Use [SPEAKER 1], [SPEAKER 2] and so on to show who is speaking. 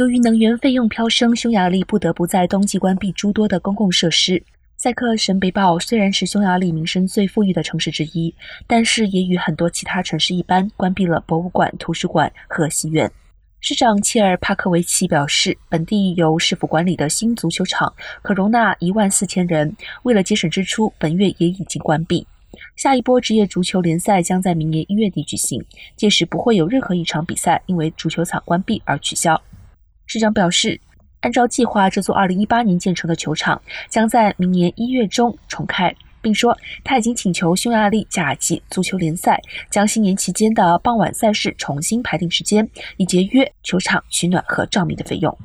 [SPEAKER 1] 由于能源费用飙升，匈牙利不得不在冬季关闭诸多的公共设施。塞克什贝堡虽然是匈牙利名声最富裕的城市之一，但是也与很多其他城市一般，关闭了博物馆、图书馆和戏院。市长切尔帕克维奇表示，本地由市府管理的新足球场可容纳一万四千人，为了节省支出，本月也已经关闭。下一波职业足球联赛将在明年一月底举行，届时不会有任何一场比赛因为足球场关闭而取消。市长表示，按照计划，这座2018年建成的球场将在明年一月中重开，并说他已经请求匈牙利甲级足球联赛将新年期间的傍晚赛事重新排定时间，以节约球场取暖和照明的费用。